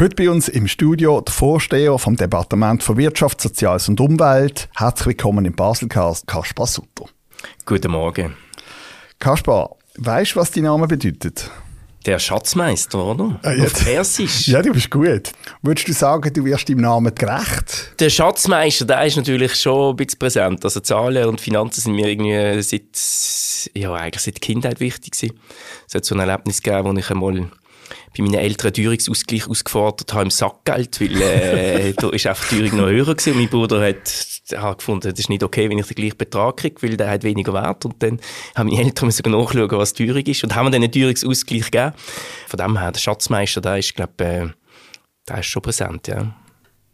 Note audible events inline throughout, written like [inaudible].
Heute bei uns im Studio der Vorsteher vom Departement für Wirtschaft, Soziales und Umwelt. Herzlich willkommen im Baselcast, Kaspar Sutter. Guten Morgen. Kaspar, weißt du, was dein Name bedeutet? Der Schatzmeister, oder? Ah, Auf Persisch. Ja, du bist gut. Würdest du sagen, du wirst deinem Namen gerecht? Der Schatzmeister, der ist natürlich schon ein bisschen präsent. Also Zahlen und Finanzen sind mir irgendwie seit, ja, eigentlich seit Kindheit wichtig gewesen. Es hat so ein Erlebnis gegeben, wo ich einmal bei meinen Eltern Teuerungsausgleich ausgefordert habe im Sackgeld, weil äh, [laughs] da ist einfach die Teuerung noch höher gewesen. Und mein Bruder hat, hat gefunden, das ist nicht okay, wenn ich den gleichen Betrag kriege, weil der hat weniger Wert. Und dann haben meine Eltern müssen nachschauen, was die Teuerung ist und haben mir dann einen Teuerungsausgleich gegeben. Von dem her, der Schatzmeister, der ist, glaube äh, der ist schon präsent, ja.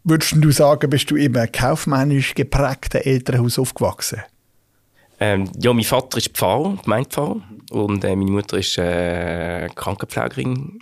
Würdest du sagen, bist du einem kaufmännisch geprägten Elternhaus aufgewachsen? Ähm, ja, mein Vater ist Pfarrer, Gemeindepfarrer und äh, meine Mutter ist äh, Krankenpflegerin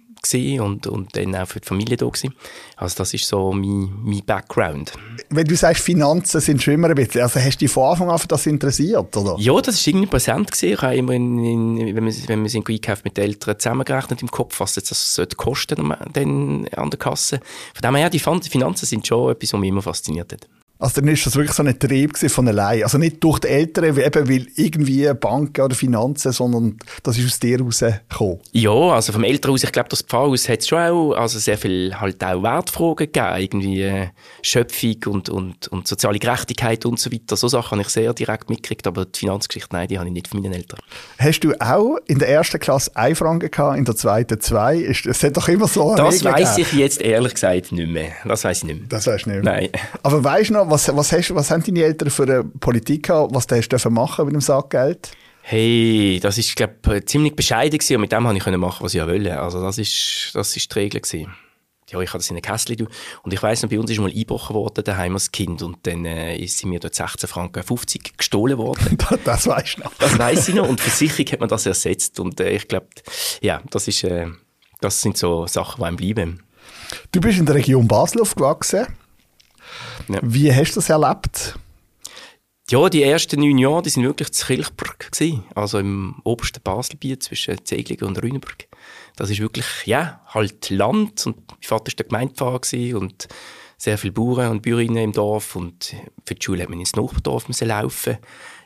und, und dann auch für die Familie da gewesen. Also das ist so mein, mein Background. Wenn du sagst, Finanzen sind schon immer ein bisschen, also hast du dich von Anfang an für das interessiert, oder? Ja, das ist irgendwie präsent gewesen. Ich habe immer, in, in, wenn wir, wenn wir sind einkauft mit den Eltern zusammengerechnet im Kopf, was jetzt das sollte kosten dann an der Kasse. Von dem her, die Finanzen sind schon etwas, was mich immer fasziniert hat. Also dann ist das wirklich so ein Trieb von allein. Also nicht durch die Eltern, eben weil irgendwie Banken oder Finanzen, sondern das ist aus dir rausgekommen. Ja, also vom Elternhaus, ich glaube, das Pfarrhaus hat schon auch also sehr viel halt auch Wertfragen gegeben. Irgendwie äh, Schöpfung und, und, und soziale Gerechtigkeit und so weiter. So Sachen habe ich sehr direkt mitgekriegt, aber die Finanzgeschichte, nein, die habe ich nicht von meinen Eltern. Hast du auch in der ersten Klasse ein Franken gehabt, in der zweiten zwei? Es hat doch immer so Das weiß ich jetzt ehrlich gesagt nicht mehr. Das weiß ich nicht mehr. Das weißt du nicht mehr? Nein. Aber weißt du noch, was, was, hast, was haben deine Eltern für eine Politik gehabt? Was hast du machen mit dem Sackgeld? Hey, das ist, glaube ziemlich bescheiden gewesen und mit dem konnte ich machen, was ich wollte. Also das ist, das ist die Regel gewesen. Ja, ich hatte das in einem Kästchen und ich weiss noch, bei uns ist mal eingebrochen worden daheim als Kind und dann äh, ist mir dort 16 Franken 50 gestohlen worden. [laughs] das weiss ich noch. Das weiss ich noch und Versicherung hat man das ersetzt und äh, ich glaube, ja, das ist, äh, das sind so Sachen, die einem bleiben. Du bist in der Region Basel aufgewachsen. Ja. Wie hast du das erlebt? Ja, die ersten neun Jahre, die sind wirklich zu Kilchberg gewesen, also im obersten Baselbiet zwischen Zeglingen und Rüneberg. Das ist wirklich, ja, halt Land und mein Vater war der Gemeindepfarrer und sehr viele Bauern und Bäuerinnen im Dorf und für die Schule hat man ins Nachbardorf müssen laufen.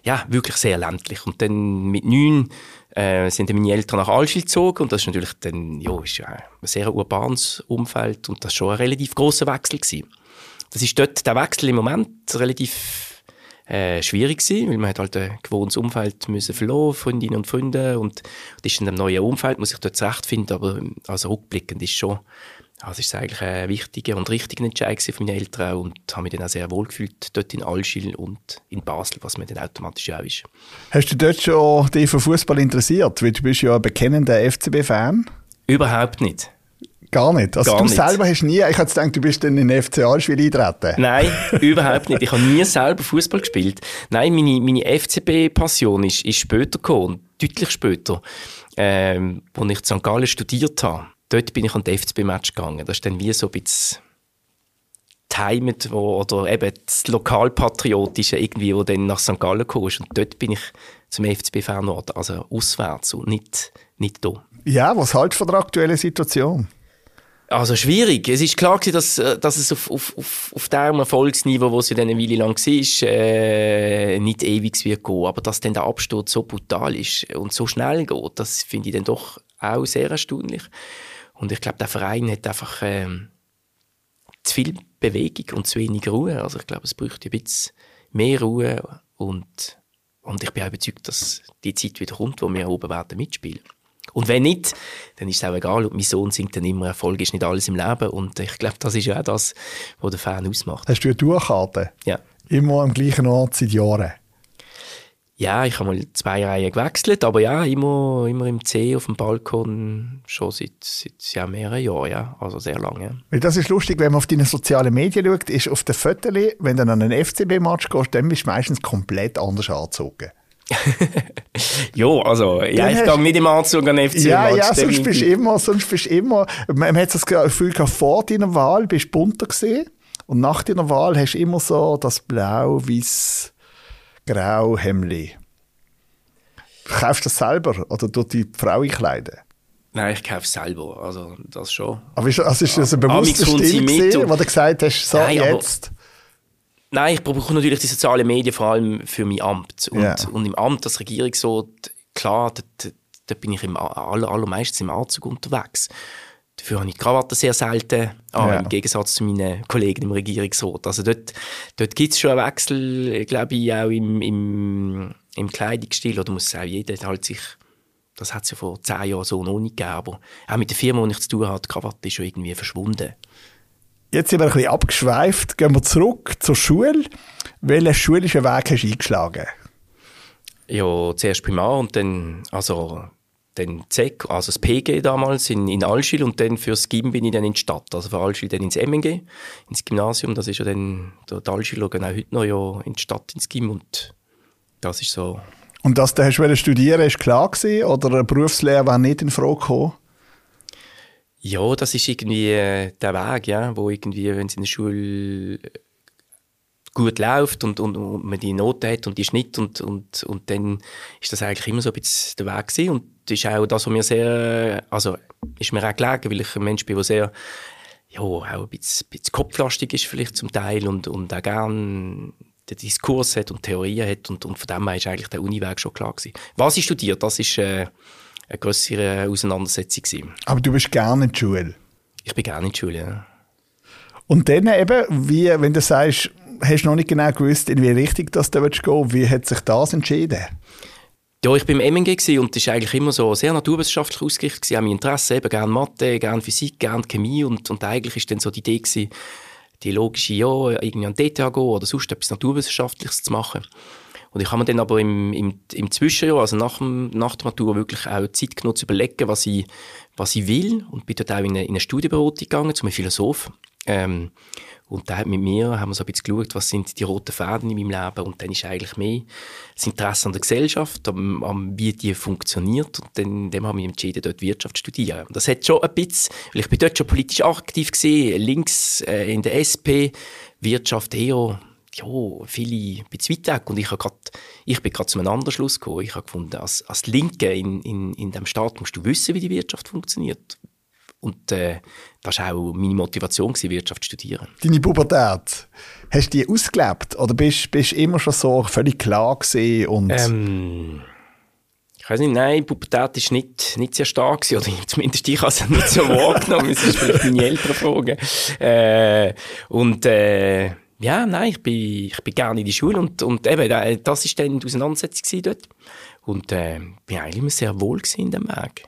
Ja, wirklich sehr ländlich. Und dann mit neun äh, sind meine Eltern nach Allschil gezogen und das ist natürlich dann, ja, ist ja ein sehr urbanes Umfeld und das war schon ein relativ grosser Wechsel gewesen das ist dort der Wechsel im Moment relativ äh, schwierig gewesen, weil man hat halt ein gewohntes Umfeld müssen verloren, Freundinnen und Freunde und, und ist in einem neuen Umfeld, muss ich dort zurechtfinden, aber also rückblickend ist schon, also ist eigentlich ein wichtiger und richtiger Entscheid für meine Eltern und habe mich dann auch sehr wohl gefühlt, dort in Allschil und in Basel, was mir dann automatisch auch ist. Hast du dort schon dich für Fußball interessiert? Weil du bist ja ein bekennender FCB-Fan. Überhaupt nicht. Gar nicht. Also Gar du nicht. selber hast nie, ich hätte gedacht, du bist dann in den FC Allschwil eintreten. Nein, [laughs] überhaupt nicht. Ich habe nie selber Fußball gespielt. Nein, meine, meine FCB-Passion ist, ist später gekommen, deutlich später, ähm, als ich in St. Gallen studiert habe. Dort bin ich an den FCB-Match gegangen. Das ist dann wie so ein bisschen wo, oder eben das Lokalpatriotische irgendwie, wo dann nach St. Gallen kommst. Und dort bin ich zum FCB-Fan geworden, also auswärts und nicht, nicht da. Ja, was hältst du von der aktuellen Situation? Also schwierig. Es ist klar, dass, äh, dass es auf, auf, auf, auf dem Erfolgsniveau, wo es ja dann eine Weile lang war, äh, nicht ewig wird gehen. Aber dass dann der Absturz so brutal ist und so schnell geht, das finde ich dann doch auch sehr erstaunlich. Und ich glaube, der Verein hat einfach äh, zu viel Bewegung und zu wenig Ruhe. Also ich glaube, es bräuchte ein bisschen mehr Ruhe und, und ich bin auch überzeugt, dass die Zeit wieder kommt, wo wir oben werden mitspielen. Und wenn nicht, dann ist es auch egal. Und mein Sohn singt dann immer, Erfolg ist nicht alles im Leben. Und ich glaube, das ist ja auch das, was der Fan ausmacht. Hast du eine Tourkarte? Ja. Immer am gleichen Ort seit Jahren? Ja, ich habe mal zwei Reihen gewechselt, aber ja, immer, immer im C auf dem Balkon, schon seit, seit ja, mehreren Jahren, ja, also sehr lange. Weil das ist lustig, wenn man auf deine sozialen Medien schaut, ist auf den Fotos, wenn du an einen FCB-Match gehst, dann bist du meistens komplett anders angezogen. [laughs] ja, also, ja, ich gehe nicht im Anzug an FC Ja, ja, sonst bist du immer, sonst bist immer, man hat das Gefühl gehabt, vor deiner Wahl bist du bunter gesehen und nach deiner Wahl hast du immer so das blau, weiß, grau Hemli. Kaufst du das selber oder durch die Frau einkleiden? Nein, ich kaufe es selber, also das schon. Aber ist, also ist das ein bewusster Stil gewesen, wo du gesagt hast, so Nein, jetzt... Nein, ich brauche natürlich die sozialen Medien vor allem für mein Amt. Und, yeah. und im Amt als Regierungsrat, klar, da, da bin ich im, aller, allermeistens im Anzug unterwegs. Dafür habe ich die Krawatte sehr selten an, ja. im Gegensatz zu meinen Kollegen im Regierungsrat. Also dort, dort gibt es schon einen Wechsel, glaube ich, auch im, im, im Kleidungsstil. Oder muss auch jeder halt sich, das hat es ja vor zehn Jahren so noch nicht gegeben, aber auch mit der Firma, die ich zu tun habe, die Krawatte ist schon irgendwie verschwunden. Jetzt sind wir ein bisschen abgeschweift. Gehen wir zurück zur Schule. Welchen schulischen Weg hast du eingeschlagen? Ja, zuerst Primar und dann, also dann ZEC, also das PG damals in, in Alschil und dann fürs GIM bin ich dann in die Stadt, also für Alschil dann ins MNG, ins Gymnasium, das ist ja dann, der Alschil schauen auch heute noch ja in die Stadt, ins GIM und das ist so. Und dass du hast studieren ist klar gewesen, oder eine Berufslehre war nicht in Frage gekommen? Ja, das ist irgendwie äh, der Weg, ja, wo irgendwie, wenn es in der Schule gut läuft und, und, und man die Noten hat und die Schnitt und, und, und dann ist das eigentlich immer so ein bisschen der Weg gewesen. und das ist auch das, was mir sehr, also ist mir auch gelegen, weil ich ein Mensch bin, der sehr ja, auch ein bisschen, bisschen kopflastig ist vielleicht zum Teil und, und auch gerne den Diskurs hat und Theorien hat und, und von dem her ist eigentlich der Uniweg schon klar gewesen. Was ich studiert, das ist äh, eine größere Auseinandersetzung gewesen. Aber du bist gerne in der Schule? Ich bin gerne in der Schule, ja. Und dann eben, wie, wenn du sagst, hast du noch nicht genau gewusst, in welche Richtung das da gehen Wie hat sich das entschieden? Ja, ich war im MNG und das war eigentlich immer so sehr naturwissenschaftlich ausgerichtet. Ich habe mein Interesse, eben gerne Mathe, gerne Physik, gerne Chemie und, und eigentlich war dann so die Idee, gewesen, die logische, ja, irgendwie an DTH gehen oder sonst etwas Naturwissenschaftliches zu machen. Und ich habe mir dann aber im, im, im Zwischenjahr, also nach, dem, nach der Matur, wirklich auch Zeit genutzt, zu überlegen, was ich, was ich will und bin dort auch in eine, in eine Studienberatung gegangen, zu einem Philosoph. Ähm, und da hat mit mir, haben wir so ein bisschen geschaut, was sind die roten Fäden in meinem Leben und dann ist eigentlich mehr das Interesse an der Gesellschaft, am, am wie die funktioniert und dann, dann habe ich entschieden, dort Wirtschaft zu studieren. Und das hat schon ein bisschen, weil ich bin dort schon politisch aktiv gesehen, links äh, in der SP, Wirtschaft eher ja, viele weit weg. Und ich, grad, ich bin gerade zu einem anderen Schluss gekommen. Ich habe gefunden, als, als Linke in, in, in diesem Staat musst du wissen, wie die Wirtschaft funktioniert. Und äh, das war auch meine Motivation, gewesen, Wirtschaft zu studieren. Deine Pubertät, hast du die ausgelebt? Oder bist du immer schon so völlig klar gewesen und... Ähm, ich weiß nicht, nein, Pubertät war nicht, nicht sehr stark gewesen, oder [laughs] zumindest ich habe es nicht so wahrgenommen, das ist vielleicht meine Eltern fragen. Äh, und äh, ja, nein, ich bin, ich bin gerne in die Schule und, und eben, das war dann die Auseinandersetzung dort. Und äh, bin eigentlich immer sehr wohl in dem Weg.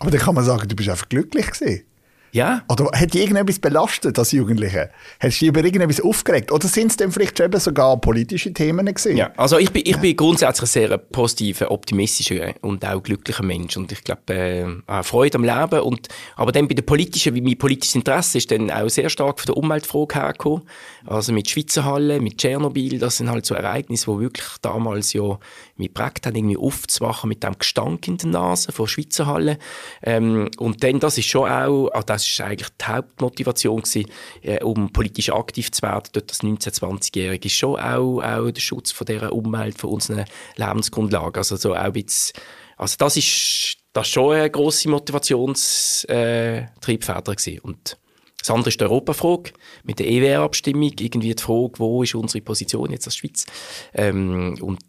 Aber dann kann man sagen, du bist einfach glücklich gewesen. Ja. Oder hat dich irgendetwas belastet als Jugendliche? Hast du dich über irgendetwas aufgeregt? Oder sind es dann vielleicht eben sogar politische Themen gewesen? Ja, also ich bin, ich bin grundsätzlich ein sehr positiver, optimistischer und auch glücklicher Mensch. Und ich glaube, äh, Freude am Leben. Und, aber dann bei der politischen, wie mein politisches Interesse ist dann auch sehr stark von der Umweltfrage hergekommen. Also mit Schweizer Halle, mit Tschernobyl, das sind halt so Ereignisse, wo wirklich damals ja mich geprägt haben, irgendwie aufzuwachen mit dem Gestank in der Nase von Schweizer Halle. Ähm, und dann, das ist schon auch, also das ist eigentlich die Hauptmotivation gewesen, äh, um politisch aktiv zu werden. Dort das 19-, 20-Jährige ist schon auch, auch der Schutz von dieser Umwelt, von unseren Lebensgrundlagen. Also so auch bisschen, also das ist, das ist schon eine grosse Motivationstriebfeder äh. Und das andere ist die Europafrage mit der EWR-Abstimmung, irgendwie die Frage, wo ist unsere Position jetzt als Schweiz? Ähm, und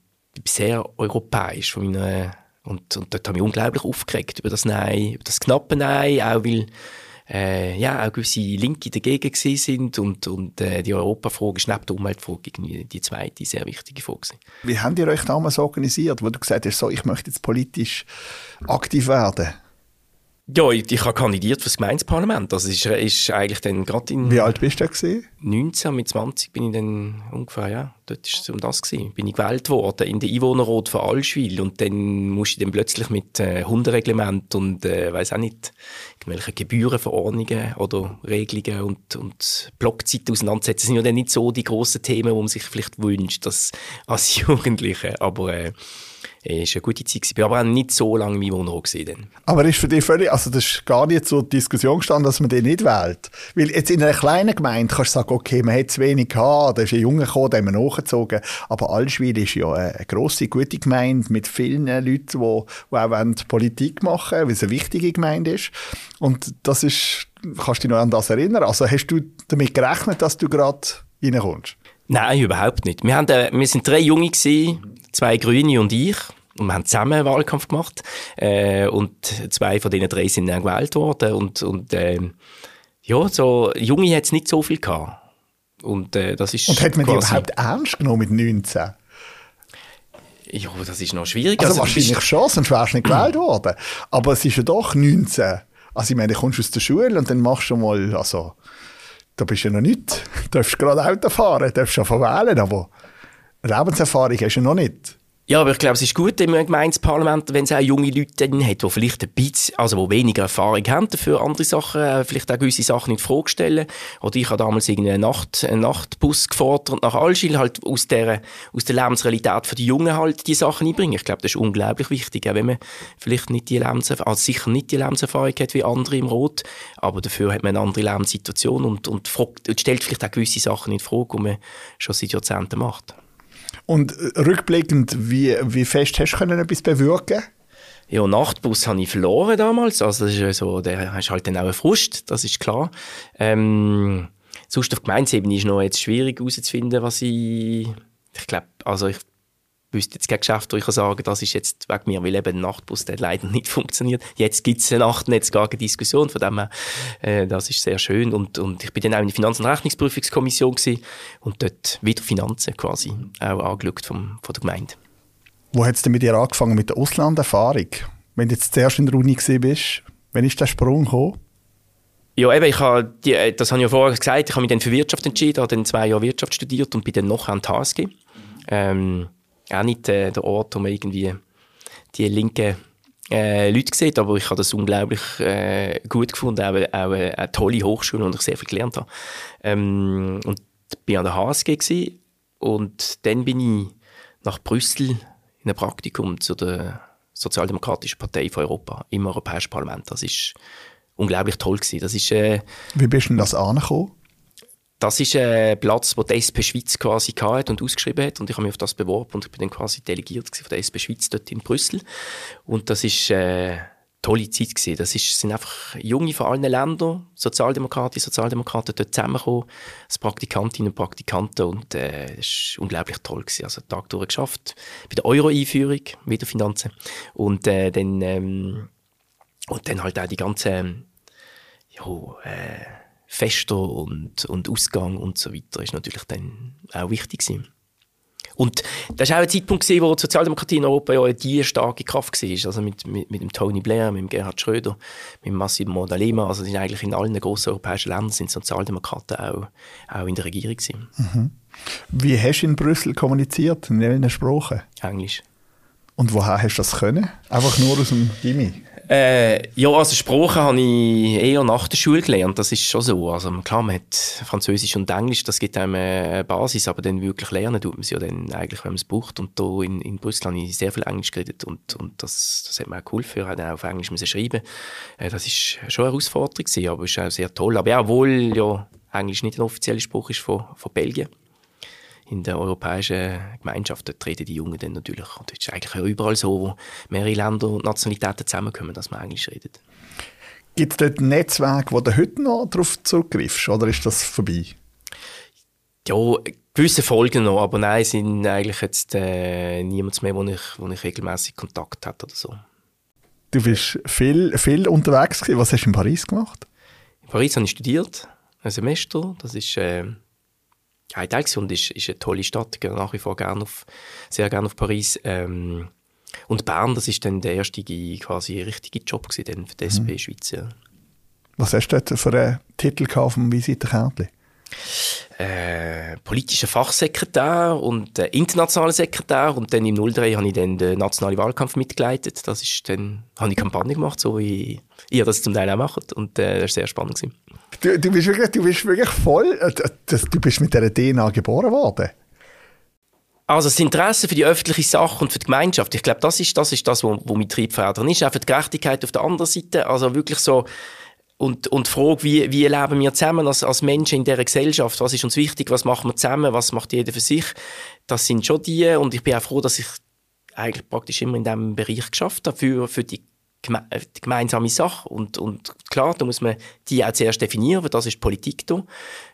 sehr europäisch von meiner und, und dort habe ich unglaublich aufgeregt über das Nein, über das knappe Nein, auch weil äh, ja, auch gewisse Linke dagegen gewesen sind und, und äh, die Europafrage ist neben der Umweltfrage die zweite sehr wichtige Frage. Wie habt ihr euch damals organisiert, wo du gesagt hast, so, ich möchte jetzt politisch aktiv werden? Ja, ich, ich habe kandidiert für das Gemeindeparlament. Das ist, ist eigentlich dann gerade in... Wie alt bist du gewesen? 19, mit 20 bin ich dann ungefähr, ja, dort ist es um das gewesen. Bin ich gewählt worden in der Einwohnerrat von Allschwil und dann musste ich dann plötzlich mit äh, Hundereglement und äh, weiß auch nicht, irgendwelche Gebührenverordnungen oder Regelungen und, und Blockzeiten auseinandersetzen. Das sind ja dann nicht so die grossen Themen, wo man sich vielleicht wünscht, dass [laughs] als Jugendliche, aber äh, es war eine gute Zeit. Ich war aber auch nicht so lange im Wohnraum. Dann. Aber ist für dich völlig, also das ist gar nicht zur Diskussion gestanden, dass man den nicht wählt? Weil jetzt in einer kleinen Gemeinde kannst du sagen, okay, man hat zu wenig gehabt, da ist ein Junge gekommen, den haben wir hochgezogen. Aber Allschwil ist ja eine grosse, gute Gemeinde mit vielen Leuten, die, die auch Politik machen wollen, weil es eine wichtige Gemeinde ist. Und das ist, kannst du dich noch an das erinnern? Also hast du damit gerechnet, dass du gerade reinkommst? Nein, überhaupt nicht. Wir, haben, äh, wir sind drei Junge gewesen, zwei Grüne und ich. Und wir haben zusammen einen Wahlkampf gemacht. Äh, und zwei von diesen drei sind dann gewählt worden. Und, und äh, ja, so Junge hat es nicht so viel gehabt. Und, äh, das ist und hat man die überhaupt ernst genommen mit 19? Ja, das ist noch schwierig. Also, also wahrscheinlich schon, sonst wärst du nicht gewählt worden. Aber es ist ja doch 19. Also ich meine, du kommst aus der Schule und dann machst du mal, also da bist du ja noch nicht. Du darfst gerade Auto fahren, du darfst schon wählen, aber Lebenserfahrung hast du noch nicht. Ja, aber ich glaube, es ist gut im Gemeindeparlament, wenn es auch junge Leute hat, die vielleicht ein bisschen, also die weniger Erfahrung haben dafür andere Sachen, äh, vielleicht auch gewisse Sachen in Frage stellen. Oder ich habe damals einen, Nacht, einen Nachtbus gefordert nach Alschil, halt aus der, aus der Lebensrealität für die Jungen halt die Sachen einbringen. Ich glaube, das ist unglaublich wichtig, auch wenn man vielleicht nicht die Lebenserfahrung, also sicher nicht die Lebenserfahrung hat wie andere im Rot, aber dafür hat man eine andere Lebenssituation und, und, fragt, und stellt vielleicht auch gewisse Sachen in Frage, die man schon seit Jahrzehnten macht. Und äh, rückblickend, wie, wie fest hast du können etwas bewirken ja, Nachtbus habe ich verloren damals. Also, das ist so, der hast halt dann auch eine Frust, das ist klar. Ähm, sonst auf Gemeinsebene ist noch jetzt schwierig herauszufinden, was ich, ich glaube, also ich wüsste jetzt kein Geschäft, wo ich kann sagen das ist jetzt wegen mir, weil eben ein Nachtbus der leider nicht [laughs] funktioniert. Jetzt gibt es eine Nachtnetz gar keine Diskussion, von dem her, äh, das ist sehr schön. Und, und ich bin dann auch in der Finanz- und Rechnungsprüfungskommission gewesen und dort wieder Finanzen quasi auch angeschaut vom, von der Gemeinde. Wo hat es denn mit dir angefangen, mit der Auslanderfahrung? Wenn du jetzt zuerst in der Uni bist, wann ist der Sprung gekommen? Ja, eben, ich habe, äh, das habe ich ja vorher gesagt, ich habe mich dann für Wirtschaft entschieden, habe dann zwei Jahre Wirtschaft studiert und bin dann noch an die HSG. Ähm, auch nicht äh, der Ort, wo man irgendwie die linken äh, Leute sieht, aber ich habe das unglaublich äh, gut gefunden, auch, auch eine, eine tolle Hochschule, wo ich sehr viel gelernt habe. Ähm, und bin an der HSG gewesen, und dann bin ich nach Brüssel in ein Praktikum zu der Sozialdemokratischen Partei von Europa im Europäischen Parlament. Das ist unglaublich toll gewesen. Das ist, äh, Wie bist du denn das angekommen? Das ist ein Platz, den die SP Schweiz quasi hatte und ausgeschrieben hat. Und ich habe mich auf das beworben und ich bin dann quasi delegiert von der SP Schweiz dort in Brüssel. Und das ist eine tolle Zeit gewesen. Das ist, sind einfach Junge von allen Ländern, Sozialdemokraten, Sozialdemokraten dort zusammengekommen, als Praktikantinnen und Praktikanten und äh, das war unglaublich toll gewesen. Also Tag durch geschafft. Bei der Euro-Einführung, wieder Finanzen. Und äh, dann, ähm, und dann halt auch die ganze, ja, äh, Fester und, und Ausgang und so weiter ist natürlich dann auch wichtig gewesen. Und das war auch ein Zeitpunkt, gewesen, wo die Sozialdemokratie in Europa ja die starke Kraft war. Also mit, mit, mit dem Tony Blair, mit dem Gerhard Schröder, mit dem Massimo D'Alema. Also sind eigentlich in allen grossen europäischen Ländern sind Sozialdemokraten auch, auch in der Regierung gewesen. Mhm. Wie hast du in Brüssel kommuniziert? In welchen Sprachen? Englisch. Und woher hast du das können? Einfach nur aus dem Gimmi? Äh, ja, also Sprachen habe ich eher nach der Schule gelernt, das ist schon so. Also klar, man hat Französisch und Englisch, das gibt einem eine Basis, aber dann wirklich lernen tut man es ja dann eigentlich, wenn man es braucht. Und da in, in Brüssel habe ich sehr viel Englisch geredet und, und das, das hat mir auch geholfen, ich auch auf Englisch schreiben. Äh, das ist schon eine Herausforderung gewesen, aber es ist auch sehr toll. Aber ja, obwohl ja Englisch nicht ein offizieller Spruch ist von, von Belgien, in der europäischen Gemeinschaft, dort reden die Jungen dann natürlich, und das ist eigentlich überall so, wo mehrere Länder und Nationalitäten zusammenkommen, dass man Englisch redet. Gibt es dort Netzwerke, wo du heute noch darauf zurückgreifst, oder ist das vorbei? Ja, gewisse Folgen noch, aber nein, sind eigentlich jetzt äh, niemand mehr, wo ich, wo ich regelmäßig Kontakt hatte oder so. Du bist viel, viel unterwegs gewesen. Was hast du in Paris gemacht? In Paris habe ich studiert, ein Semester. Das ist äh, ein Teil und ist, ist eine tolle Stadt. Ich gehe nach wie vor gerne auf, sehr gerne auf Paris. Ähm, und Bern, das ist dann der erste quasi richtige Job gewesen, für die SP mhm. Schweiz. Ja. Was hast du dort für einen Titel auf dem Visitenkärtchen? Äh, politischer Fachsekretär und äh, internationaler Sekretär und dann im 03 habe ich dann den nationalen Wahlkampf mitgeleitet. Das ist dann, habe ich Kampagne gemacht, so wie ihr das zum Teil auch macht und äh, das war sehr spannend. Gewesen. Du, du, bist wirklich, du bist wirklich voll, äh, du bist mit dieser DNA geboren worden. Also das Interesse für die öffentliche Sache und für die Gemeinschaft, ich glaube, das ist das, ist das wo, wo mein Triebfeder ist. Auch für die Gerechtigkeit auf der anderen Seite. Also wirklich so, und, und die Frage, wie, wie leben wir zusammen als, als Menschen in dieser Gesellschaft? Was ist uns wichtig? Was machen wir zusammen? Was macht jeder für sich? Das sind schon die. Und ich bin auch froh, dass ich eigentlich praktisch immer in diesem Bereich geschafft habe für, für die, geme die gemeinsame Sache. Und, und klar, da muss man die auch zuerst definieren, weil das ist Politik da,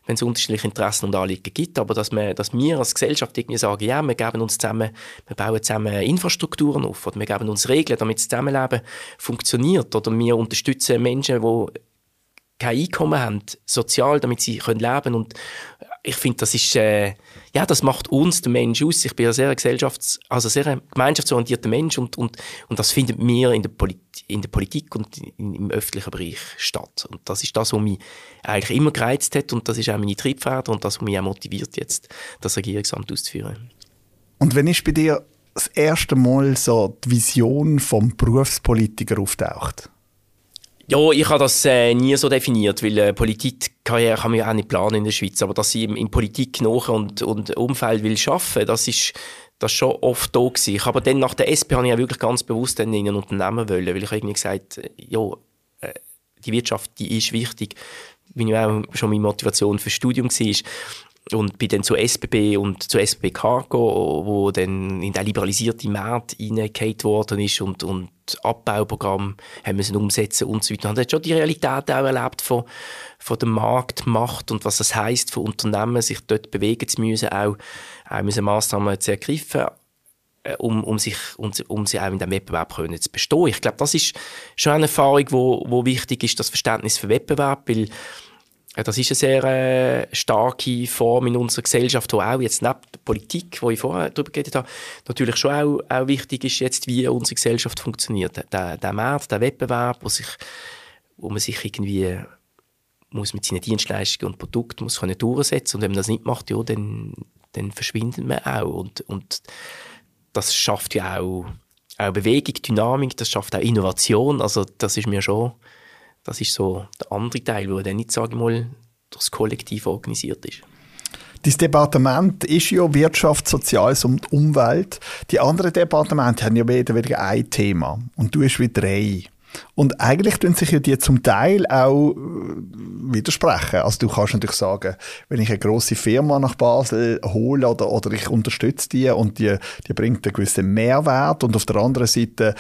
wenn es unterschiedliche Interessen und Anliegen gibt. Aber dass, man, dass wir als Gesellschaft irgendwie sagen, ja, wir geben uns zusammen, wir bauen zusammen Infrastrukturen auf oder wir geben uns Regeln, damit das Zusammenleben funktioniert. Oder wir unterstützen Menschen, die kein Einkommen haben, sozial, damit sie können leben und ich finde, das ist, äh, ja, das macht uns, den Mensch aus. Ich bin ein sehr gesellschafts-, also sehr gemeinschaftsorientierter Mensch und, und, und das findet mir in der, Polit in der Politik und in, im öffentlichen Bereich statt. Und das ist das, was mich eigentlich immer gereizt hat und das ist auch meine Triebfeder und das, was mich auch motiviert, jetzt das Regierungsamt auszuführen. Und wenn ist bei dir das erste Mal so die Vision vom Berufspolitiker auftaucht? Ja, ich habe das äh, nie so definiert, weil äh, Politikkarriere kann man ja auch nicht planen in der Schweiz. Aber dass ich in, in Politik nach und, und Umfeld will arbeiten, das ist das schon oft da gewesen. Ich aber dann nach der SP habe ich ja wirklich ganz bewusst dann in ein Unternehmen wollen, weil ich irgendwie gesagt, äh, ja, äh, die Wirtschaft, die ist wichtig, wie auch schon meine Motivation fürs Studium war und bin dann zu SBB und zu SBB Cargo, wo dann in den liberalisierten Markt reingehauen worden ist und, und Abbauprogramm haben müssen umsetzen und so weiter. Und hat schon die Realität auch erlebt von, von der Marktmacht und was das heisst für Unternehmen, sich dort bewegen zu müssen, auch, auch müssen Massnahmen zu ergreifen, äh, um, um, sich, um, um sie auch in diesem Wettbewerb können zu bestehen. Ich glaube, das ist schon eine Erfahrung, wo, wo wichtig ist, das Verständnis für Wettbewerb, weil das ist eine sehr äh, starke Form in unserer Gesellschaft, die auch jetzt neben der Politik, wo ich vorher darüber geredet habe, natürlich schon auch, auch wichtig ist jetzt, wie unsere Gesellschaft funktioniert. Der, der Markt, der Wettbewerb, wo, sich, wo man sich irgendwie muss mit seinen Dienstleistungen und Produkten muss können durchsetzen. Und wenn man das nicht macht, ja, dann, dann verschwindet man auch. Und, und das schafft ja auch, auch Bewegung, Dynamik, das schafft auch Innovation, also das ist mir schon das ist so der andere Teil, der dann nicht, sage ich mal, durchs Kollektiv organisiert ist. Dieses Departement ist ja Wirtschaft, Soziales und Umwelt. Die anderen Departemente haben ja weder wieder ein Thema. Und du hast wie drei. Und eigentlich tun sich ja die zum Teil auch äh, widersprechen. Also du kannst natürlich sagen, wenn ich eine große Firma nach Basel hole oder, oder ich unterstütze die und die, die bringt einen gewissen Mehrwert und auf der anderen Seite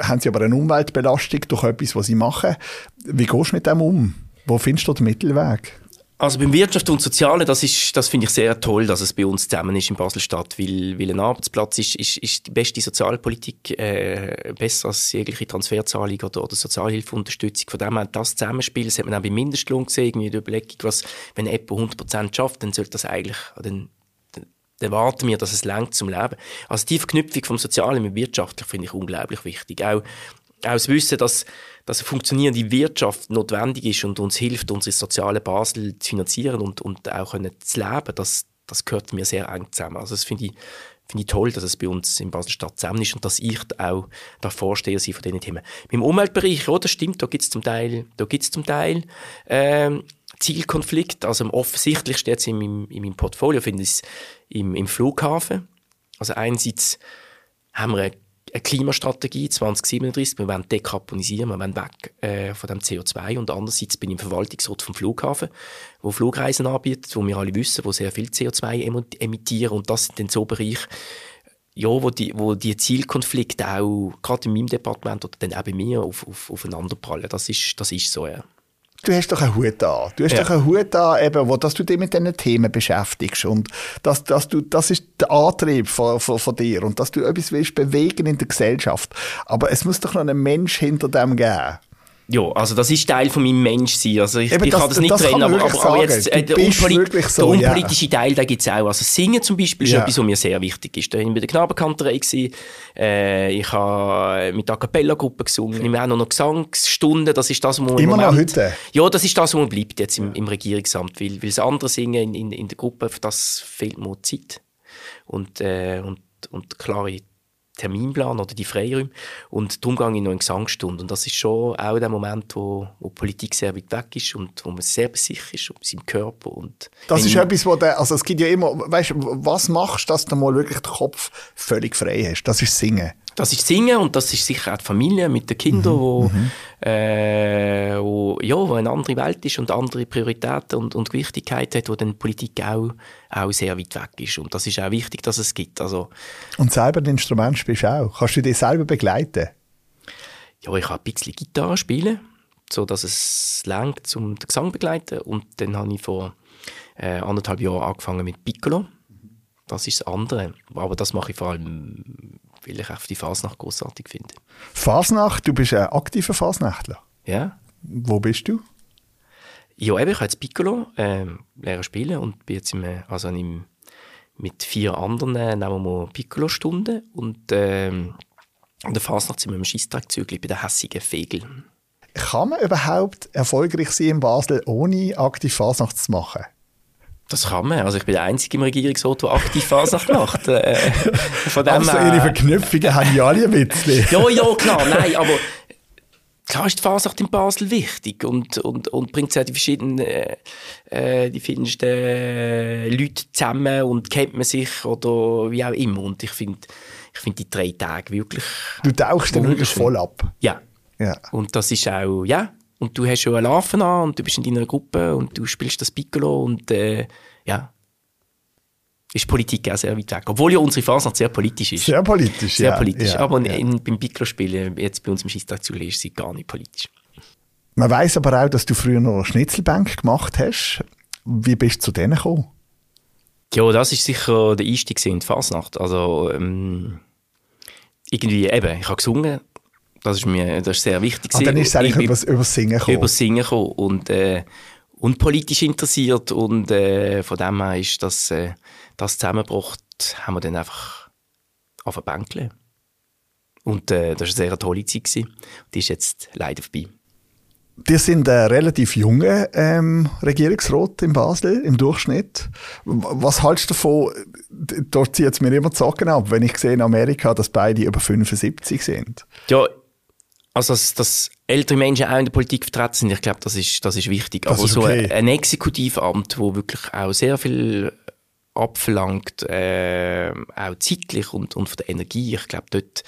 haben sie aber eine Umweltbelastung durch etwas, was sie machen. Wie gehst du mit dem um? Wo findest du den Mittelweg? Also beim Wirtschaft und Soziale, das das finde ich sehr toll, dass es bei uns zusammen ist in Basel-Stadt, weil, weil ein Arbeitsplatz ist, ist, ist die beste Sozialpolitik, äh, besser als jegliche Transferzahlung oder, oder Sozialhilfeunterstützung. Von dem her, das Zusammenspiel, das hat man auch beim Mindestlohn gesehen, irgendwie die Überlegung, was, wenn Apple 100% schafft, dann sollte das eigentlich, dann, dann erwarten wir, dass es längt zum Leben. Also die Verknüpfung vom Sozialen mit Wirtschaftlich finde ich unglaublich wichtig. Auch, auch das Wissen, dass, dass eine funktionierende Wirtschaft notwendig ist und uns hilft, unsere soziale Basel zu finanzieren und, und auch können zu leben, das, das gehört mir sehr eng zusammen. Also das finde ich, finde ich toll, dass es bei uns in Basel-Stadt zusammen ist und dass ich auch der Vorsteher sein von diesen Themen. Im Umweltbereich, ja, das stimmt, da gibt es zum Teil, da gibt's zum Teil ähm, Zielkonflikt. Also am offensichtlichsten jetzt in meinem, in meinem Portfolio finde ich es im, im Flughafen. Also einerseits haben wir eine eine Klimastrategie 2037, wir wollen dekarbonisieren, wir wollen weg äh, von dem CO2 und andererseits bin ich im Verwaltungsrat vom Flughafen, wo Flugreisen anbietet, wo wir alle wissen, wo sehr viel CO2 emittieren und das sind dann so Bereiche, ja, wo die, wo die Zielkonflikte auch gerade in meinem Departement oder dann auch bei mir auf, auf, aufeinanderprallen. Das ist, das ist so, ja. Du hast doch einen Hut an. Du hast ja. doch einen Hut an, eben, wo, dass du dich mit diesen Themen beschäftigst. Und dass, dass du, das ist der Antrieb von, von, von dir. Und dass du etwas willst bewegen in der Gesellschaft. Aber es muss doch noch einen Mensch hinter dem geben. Ja, also das ist Teil von meinem Menschsein. Also ich, Eben, ich das, kann das nicht das trennen, aber, aber, aber, jetzt äh, der, unpolit so, der unpolitische ja. Teil, da gibt's auch. Also Singen zum Beispiel ist ja. etwas, was mir sehr wichtig ist. Da war ich bei der Knabenkanterei. Äh, ich habe mit der Cappella-Gruppe gesungen. Ich habe auch noch Gesangsstunden. Das ist das, wo Immer Moment, noch heute? Ja, das ist das, was bleibt jetzt im, im Regierungsamt. Weil, weil das andere Singen in, in, in der Gruppe, für das fehlt mir Zeit. Und, äh, und, und klare Terminplan oder die Freiräume. Und darum gehe ich noch in Gesangsstunde. Und das ist schon auch der Moment, wo, wo Politik sehr weit weg ist und wo man sehr bei sich ist, und seinem Körper. Und das ist etwas, wo der, also es gibt ja immer, weißt was machst du, dass du mal wirklich den Kopf völlig frei hast? Das ist Singen. Das ist Singen und das ist sicher auch die Familie mit den Kindern, mhm. wo, mhm. äh, wo, ja, wo eine andere Welt ist und andere Prioritäten und, und Gewichtigkeit hat, wo dann Politik auch, auch sehr weit weg ist. Und das ist auch wichtig, dass es gibt. Also, und selber ein Instrument spielst du auch. Kannst du dich selber begleiten? Ja, ich kann ein bisschen Gitarre spielen, so dass es langt zum den Gesang begleiten. Und dann habe ich vor äh, anderthalb Jahren angefangen mit Piccolo. Das ist das andere. Aber das mache ich vor allem weil ich auch die Fasnacht großartig finde. Fasnacht, du bist ein aktiver Fasnachtler? Ja. Wo bist du? Ja, eben, ich habe jetzt Piccolo äh, lernen spielen und bin jetzt im, also im, mit vier anderen äh, nehmen wir Piccolo-Stunden und äh, in der Fasnacht sind wir im Scheisstrackzügel bei den hässigen Fegel. Kann man überhaupt erfolgreich sein in Basel, ohne aktiv Fasnacht zu machen? Das kann man. Also ich bin der Einzige im Regierungsrat, der aktiv Fasnacht macht. Äh, von dem also ihre Verknüpfungen haben ja alle ein bisschen. ja, ja, klar. Nein, aber klar ist die Fasnacht in Basel wichtig und, und, und bringt ja die verschiedenen, äh, äh, die verschiedensten äh, Leute zusammen und kennt man sich oder wie auch immer. Und ich finde, ich finde die drei Tage wirklich. Du tauchst dann wirklich voll ab. Ja. ja. Und das ist auch, ja, und du hast schon einen Larven an und du bist in deiner Gruppe und du spielst das Piccolo und äh, ja, ist Politik auch sehr weit weg. Obwohl ja unsere Phase sehr politisch ist. Sehr politisch, Sehr ja, politisch. Ja, aber ja. In, beim Piccolo-Spielen, jetzt bei uns im Schießtag ist sie gar nicht politisch. Man weiß aber auch, dass du früher noch eine Schnitzelbank gemacht hast. Wie bist du zu denen gekommen? Ja, das ist sicher der Einstieg in die Fasnacht. Also, ähm, irgendwie eben, ich habe gesungen, das ist mir das ist sehr wichtig. Und ah, dann ist es eigentlich über, über Singen gekommen. Über Singen gekommen und, äh, und politisch interessiert und äh, von dem her ist das, äh, das zusammengebracht, haben wir dann einfach auf ein Bänkle. Und äh, das war eine sehr tolle Zeit. Gewesen. Die ist jetzt leider vorbei. Die sind ein relativ junger ähm, Regierungsrat in Basel im Durchschnitt. Was hältst du davon? Dort zieht es mir immer die Socken ab, wenn ich sehe in Amerika, dass beide über 75 sind. Ja, also, dass, dass ältere Menschen auch in der Politik vertreten sind, ich glaube, das ist, das ist wichtig. Das Aber ist okay. so ein, ein Exekutivamt, wo wirklich auch sehr viel abverlangt, äh, auch zeitlich und, und von der Energie, ich glaube, dort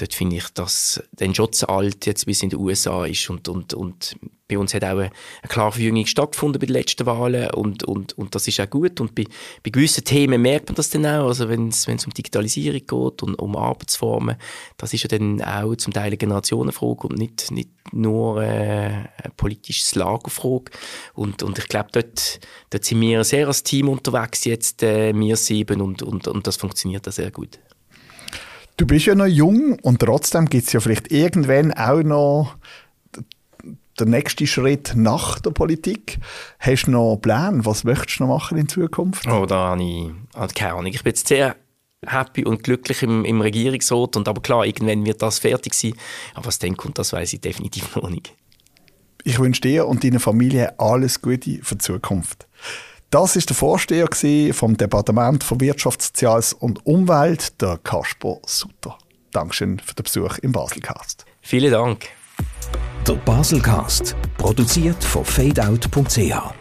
dort finde ich, dass der schon zu alt jetzt bis in den USA ist und, und, und bei uns hat auch eine, klare Verjüngung stattgefunden bei den letzten Wahlen und, und, und das ist auch gut. Und bei, bei gewissen Themen merkt man das dann auch, also wenn es um Digitalisierung geht und um Arbeitsformen, das ist ja dann auch zum Teil eine Generationenfrage und nicht, nicht nur äh, eine politische Lagerfrage und, und ich glaube, dort, dort sind wir sehr als Team unterwegs jetzt, äh, wir sieben und, und, und das funktioniert da sehr gut. Du bist ja noch jung und trotzdem gibt es ja vielleicht irgendwann auch noch den nächsten Schritt nach der Politik. Hast du noch Pläne? Was möchtest du noch machen in Zukunft? Oh, da habe ich also keine Ahnung. Ich bin jetzt sehr happy und glücklich im, im Regierungsrat. Und aber klar, irgendwann wird das fertig sein. Aber was dann kommt, das weiß ich definitiv [laughs] noch nicht. Ich wünsche dir und deiner Familie alles Gute für die Zukunft. Das ist der Vorsteher vom Departement für Wirtschaft, Soziales und Umwelt, der Kasper Sutter. Dankeschön für den Besuch im Baselcast. Vielen Dank. Der Baselcast, produziert von fadeout.ch.